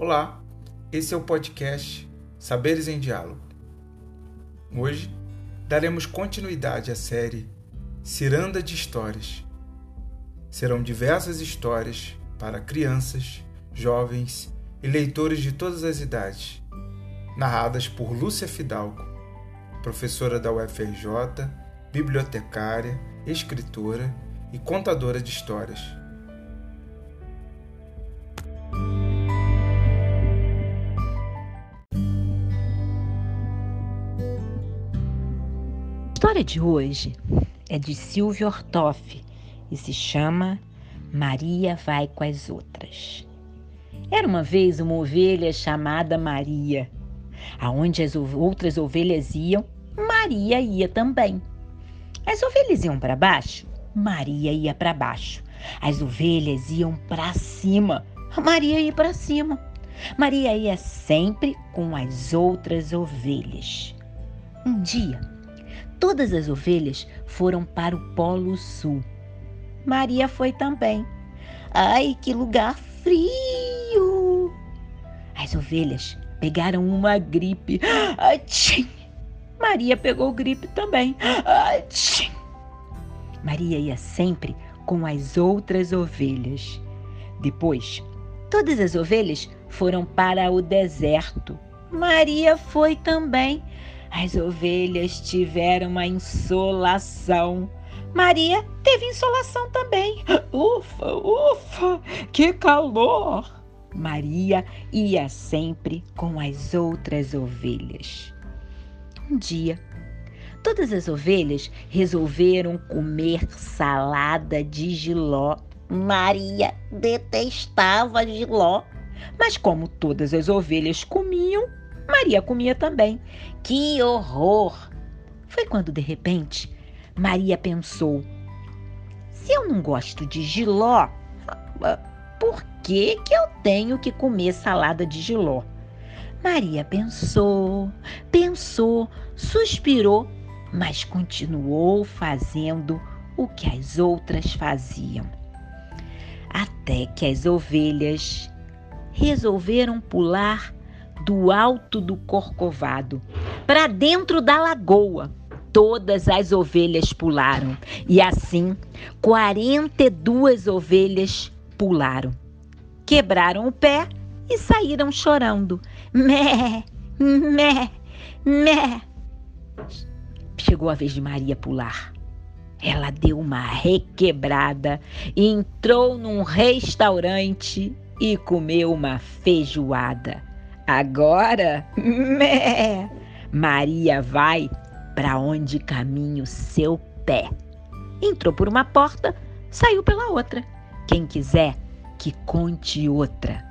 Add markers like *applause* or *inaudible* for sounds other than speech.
Olá, esse é o podcast Saberes em Diálogo. Hoje daremos continuidade à série Ciranda de Histórias. Serão diversas histórias para crianças, jovens e leitores de todas as idades, narradas por Lúcia Fidalgo, professora da UFRJ, bibliotecária, escritora e contadora de histórias. História de hoje é de Silvio Ortoff e se chama Maria vai com as outras. Era uma vez uma ovelha chamada Maria. Aonde as outras ovelhas iam, Maria ia também. As ovelhas iam para baixo, Maria ia para baixo. As ovelhas iam para cima, Maria ia para cima. Maria ia sempre com as outras ovelhas. Um dia, todas as ovelhas foram para o Polo Sul. Maria foi também. Ai, que lugar frio! As ovelhas pegaram uma gripe. Atchim! Maria pegou gripe também. Atchim! Maria ia sempre com as outras ovelhas. Depois, todas as ovelhas foram para o deserto. Maria foi também. As ovelhas tiveram uma insolação. Maria teve insolação também. *gasps* Ufa, ufa, que calor! Maria ia sempre com as outras ovelhas. Um dia, todas as ovelhas resolveram comer salada de giló. Maria detestava giló, mas como todas as ovelhas comiam, Maria comia também. Que horror! Foi quando de repente Maria pensou: se eu não gosto de giló, por que, que eu tenho que comer salada de giló? Maria pensou, pensou, suspirou, mas continuou fazendo o que as outras faziam. Até que as ovelhas resolveram pular do alto do corcovado para dentro da lagoa todas as ovelhas pularam. E assim, 42 ovelhas pularam. Quebraram o pé e saíram chorando. Mé, mé, mé. Chegou a vez de Maria pular. Ela deu uma requebrada, entrou num restaurante e comeu uma feijoada. Agora, *laughs* mé, Maria vai para onde caminha o seu pé. Entrou por uma porta, saiu pela outra. Quem quiser, que conte outra.